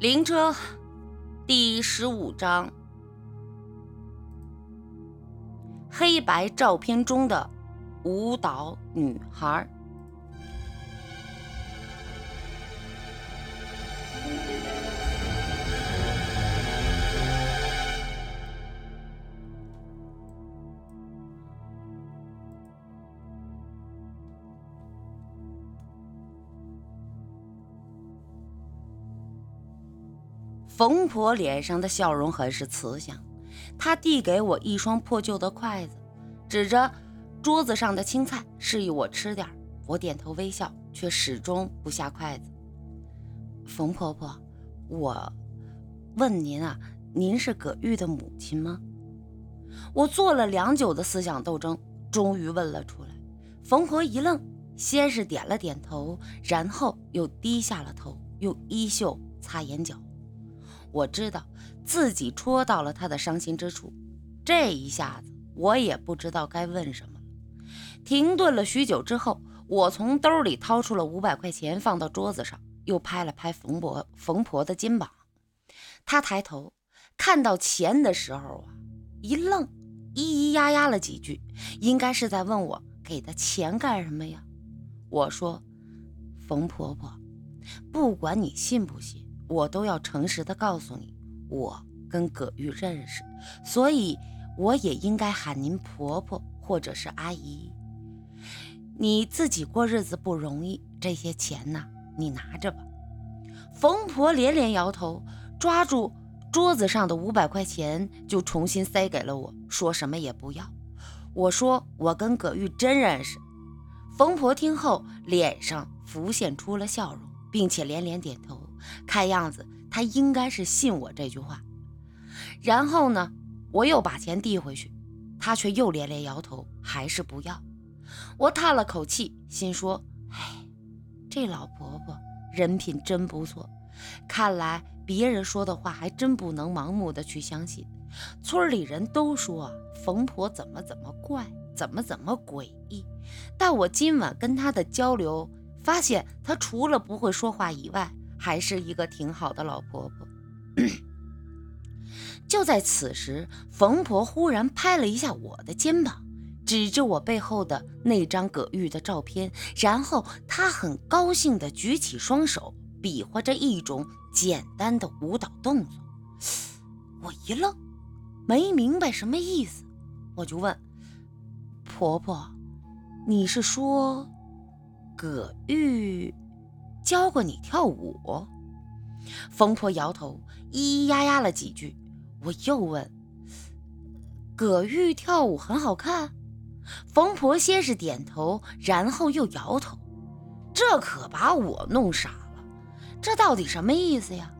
灵车第十五章：黑白照片中的舞蹈女孩。冯婆脸上的笑容很是慈祥，她递给我一双破旧的筷子，指着桌子上的青菜，示意我吃点我点头微笑，却始终不下筷子。冯婆婆，我问您啊，您是葛玉的母亲吗？我做了良久的思想斗争，终于问了出来。冯婆一愣，先是点了点头，然后又低下了头，用衣袖擦眼角。我知道自己戳到了他的伤心之处，这一下子我也不知道该问什么了。停顿了许久之后，我从兜里掏出了五百块钱，放到桌子上，又拍了拍冯婆冯婆的肩膀。她抬头看到钱的时候啊，一愣，咿咿呀呀了几句，应该是在问我给的钱干什么呀？我说：“冯婆婆，不管你信不信。”我都要诚实的告诉你，我跟葛玉认识，所以我也应该喊您婆婆或者是阿姨。你自己过日子不容易，这些钱呢，你拿着吧。冯婆连连摇头，抓住桌子上的五百块钱就重新塞给了我，说什么也不要。我说我跟葛玉真认识。冯婆听后脸上浮现出了笑容，并且连连点头。看样子，他应该是信我这句话。然后呢，我又把钱递回去，他却又连连摇头，还是不要。我叹了口气，心说：“哎，这老婆婆人品真不错。看来别人说的话还真不能盲目的去相信。村里人都说冯婆怎么怎么怪，怎么怎么诡异。但我今晚跟她的交流，发现她除了不会说话以外，还是一个挺好的老婆婆。就在此时，冯婆忽然拍了一下我的肩膀，指着我背后的那张葛玉的照片，然后她很高兴地举起双手，比划着一种简单的舞蹈动作。我一愣，没明白什么意思，我就问婆婆：“你是说葛玉？”教过你跳舞，冯婆摇头，咿咿呀呀了几句。我又问：“葛玉跳舞很好看？”冯婆先是点头，然后又摇头。这可把我弄傻了，这到底什么意思呀？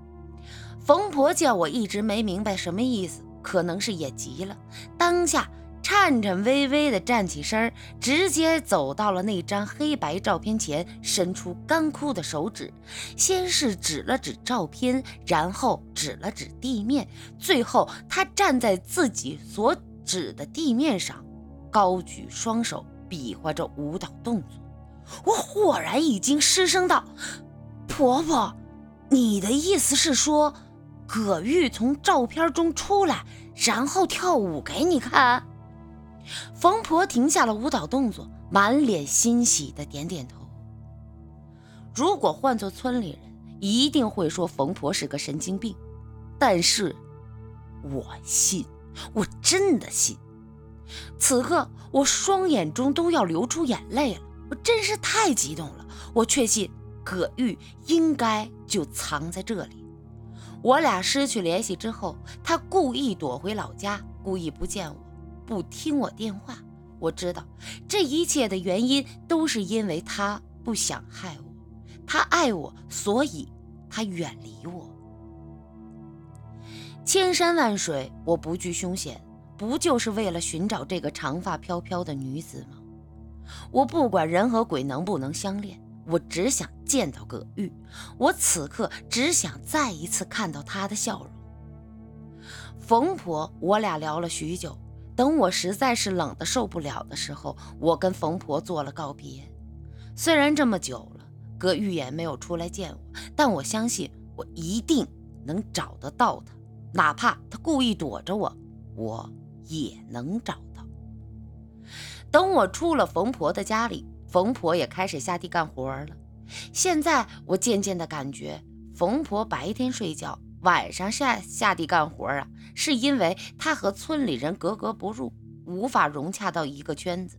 冯婆见我一直没明白什么意思，可能是也急了，当下。颤颤巍巍地站起身，直接走到了那张黑白照片前，伸出干枯的手指，先是指了指照片，然后指了指地面，最后他站在自己所指的地面上，高举双手，比划着舞蹈动作。我豁然一惊，失声道：“婆婆，你的意思是说，葛玉从照片中出来，然后跳舞给你看？”冯婆停下了舞蹈动作，满脸欣喜的点点头。如果换做村里人，一定会说冯婆是个神经病。但是，我信，我真的信。此刻，我双眼中都要流出眼泪了，我真是太激动了。我确信葛玉应该就藏在这里。我俩失去联系之后，他故意躲回老家，故意不见我。不听我电话，我知道这一切的原因都是因为他不想害我，他爱我，所以他远离我。千山万水，我不惧凶险，不就是为了寻找这个长发飘飘的女子吗？我不管人和鬼能不能相恋，我只想见到葛玉，我此刻只想再一次看到她的笑容。冯婆，我俩聊了许久。等我实在是冷的受不了的时候，我跟冯婆做了告别。虽然这么久了，葛玉也没有出来见我，但我相信我一定能找得到他，哪怕他故意躲着我，我也能找到。等我出了冯婆的家里，冯婆也开始下地干活了。现在我渐渐的感觉，冯婆白天睡觉，晚上下下地干活啊，是因为他和村里人格格不入，无法融洽到一个圈子。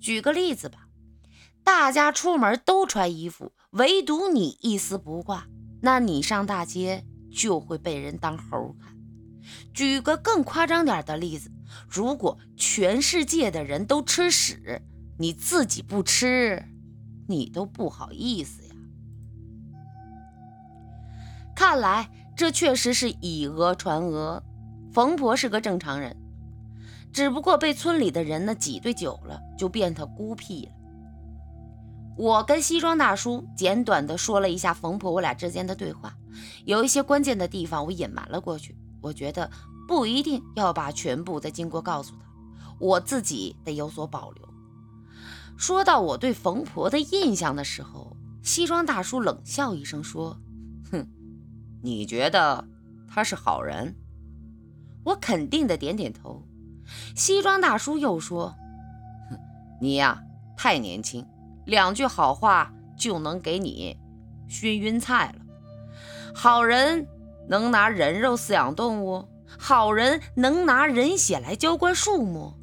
举个例子吧，大家出门都穿衣服，唯独你一丝不挂，那你上大街就会被人当猴看。举个更夸张点的例子，如果全世界的人都吃屎，你自己不吃。你都不好意思呀！看来这确实是以讹传讹。冯婆是个正常人，只不过被村里的人呢挤兑久了，就变得孤僻了。我跟西装大叔简短的说了一下冯婆我俩之间的对话，有一些关键的地方我隐瞒了过去。我觉得不一定要把全部的经过告诉他，我自己得有所保留。说到我对冯婆的印象的时候，西装大叔冷笑一声说：“哼，你觉得他是好人？”我肯定的点点头。西装大叔又说：“哼，你呀太年轻，两句好话就能给你熏晕菜了。好人能拿人肉饲养动物，好人能拿人血来浇灌树木。”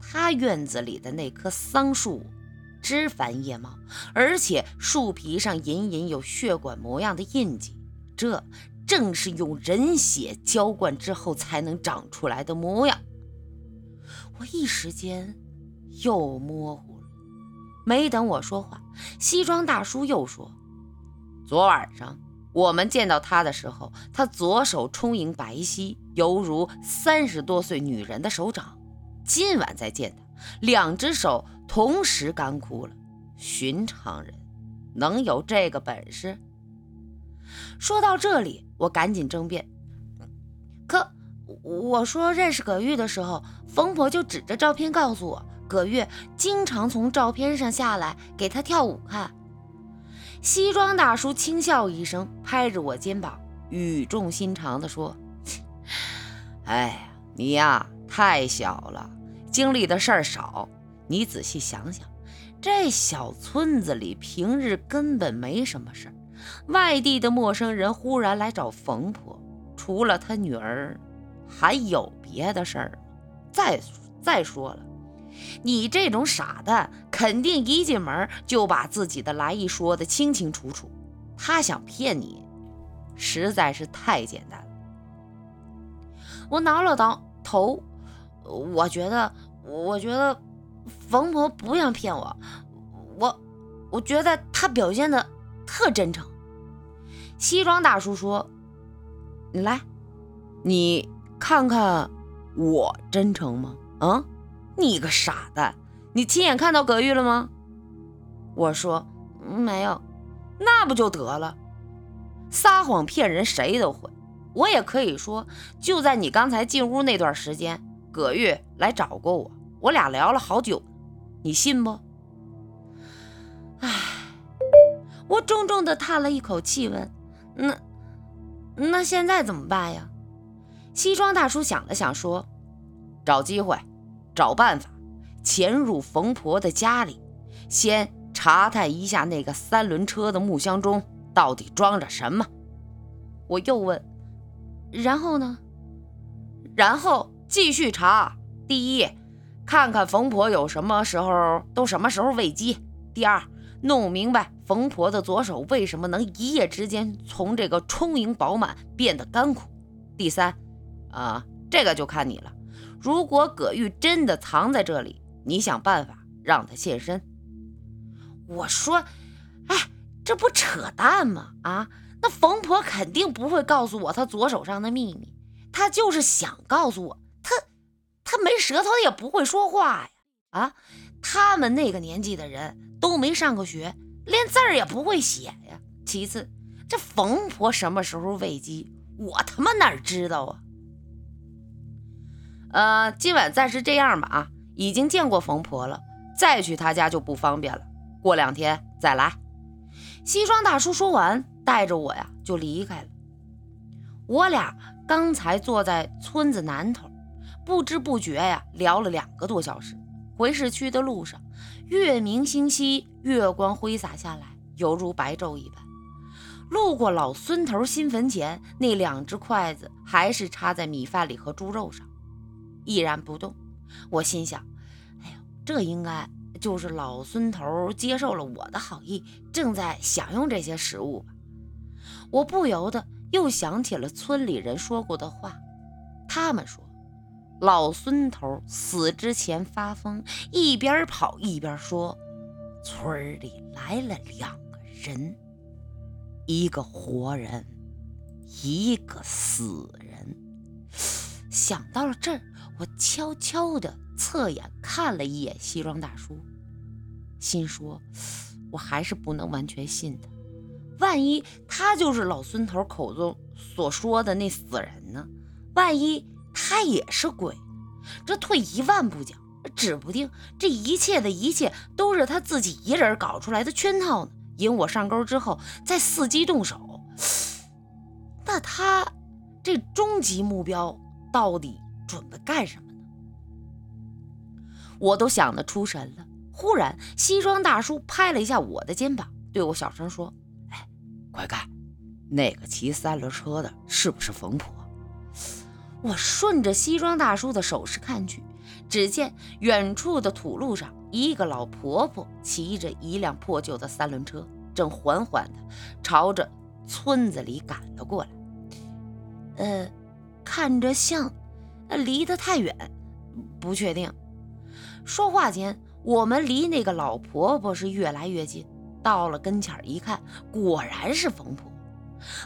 他院子里的那棵桑树，枝繁叶茂，而且树皮上隐隐有血管模样的印记，这正是用人血浇灌之后才能长出来的模样。我一时间又模糊了。没等我说话，西装大叔又说：“昨晚上我们见到他的时候，他左手充盈白皙，犹如三十多岁女人的手掌。”今晚再见他，两只手同时干枯了。寻常人能有这个本事？说到这里，我赶紧争辩。可我说认识葛玉的时候，冯婆就指着照片告诉我，葛玉经常从照片上下来给他跳舞看。西装大叔轻笑一声，拍着我肩膀，语重心长地说：“哎呀，你呀，太小了。”经历的事儿少，你仔细想想，这小村子里平日根本没什么事儿，外地的陌生人忽然来找冯婆，除了他女儿，还有别的事儿？再再说了，你这种傻蛋，肯定一进门就把自己的来意说得清清楚楚，他想骗你，实在是太简单了。我挠了挠头，我觉得。我觉得冯婆不想骗我，我我觉得她表现的特真诚。西装大叔说：“你来，你看看我真诚吗？啊，你个傻蛋，你亲眼看到葛玉了吗？”我说：“没有。”那不就得了？撒谎骗人谁都会，我也可以说，就在你刚才进屋那段时间，葛玉来找过我。我俩聊了好久，你信不？唉，我重重的叹了一口气，问：“那那现在怎么办呀？”西装大叔想了想，说：“找机会，找办法，潜入冯婆的家里，先查探一下那个三轮车的木箱中到底装着什么。”我又问：“然后呢？”然后继续查。第一。看看冯婆有什么时候都什么时候喂鸡。第二，弄明白冯婆的左手为什么能一夜之间从这个充盈饱满变得干枯。第三，啊，这个就看你了。如果葛玉真的藏在这里，你想办法让他现身。我说，哎，这不扯淡吗？啊，那冯婆肯定不会告诉我她左手上的秘密，她就是想告诉我。他没舌头也不会说话呀！啊，他们那个年纪的人都没上过学，连字儿也不会写呀。其次，这冯婆什么时候喂鸡，我他妈哪知道啊？呃，今晚暂时这样吧。啊，已经见过冯婆了，再去她家就不方便了。过两天再来。西装大叔说完，带着我呀就离开了。我俩刚才坐在村子南头，不知不觉呀聊了两个多小时。回市区的路上，月明星稀，月光挥洒下来，犹如白昼一般。路过老孙头新坟前，那两只筷子还是插在米饭里和猪肉上，依然不动。我心想：哎呦，这应该就是老孙头接受了我的好意，正在享用这些食物吧。我不由得又想起了村里人说过的话，他们说。老孙头死之前发疯，一边跑一边说：“村里来了两个人，一个活人，一个死人。”想到了这儿，我悄悄地侧眼看了一眼西装大叔，心说：“我还是不能完全信他，万一他就是老孙头口中所说的那死人呢？万一……”他也是鬼，这退一万步讲，指不定这一切的一切都是他自己一人搞出来的圈套呢。引我上钩之后，再伺机动手。那他这终极目标到底准备干什么呢？我都想得出神了。忽然，西装大叔拍了一下我的肩膀，对我小声说：“哎，快看，那个骑三轮车的是不是冯婆？”我顺着西装大叔的手势看去，只见远处的土路上，一个老婆婆骑着一辆破旧的三轮车，正缓缓地朝着村子里赶了过来。呃，看着像，离得太远，不确定。说话间，我们离那个老婆婆是越来越近，到了跟前一看，果然是冯婆。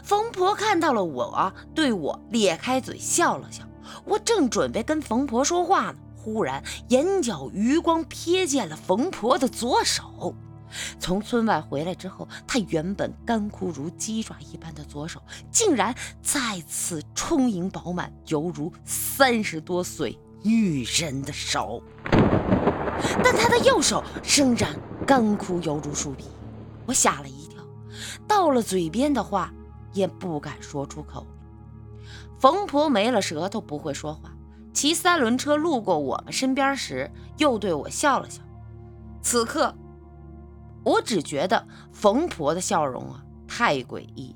冯婆看到了我，对我咧开嘴笑了笑。我正准备跟冯婆说话呢，忽然眼角余光瞥见了冯婆的左手。从村外回来之后，她原本干枯如鸡爪一般的左手，竟然再次充盈饱满，犹如三十多岁女人的手。但她的右手仍然干枯，犹如树皮。我吓了一跳，到了嘴边的话。也不敢说出口。冯婆没了舌头，不会说话。骑三轮车路过我们身边时，又对我笑了笑。此刻，我只觉得冯婆的笑容啊太诡异。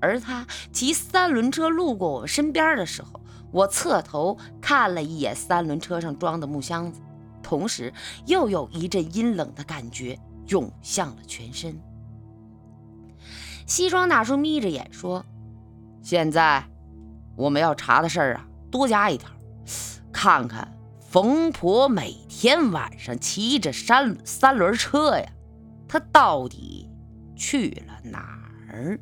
而她骑三轮车路过我们身边的时候，我侧头看了一眼三轮车上装的木箱子，同时又有一阵阴冷的感觉涌向了全身。西装大叔眯着眼说：“现在我们要查的事儿啊，多加一条，看看冯婆每天晚上骑着三三轮车呀，她到底去了哪儿？”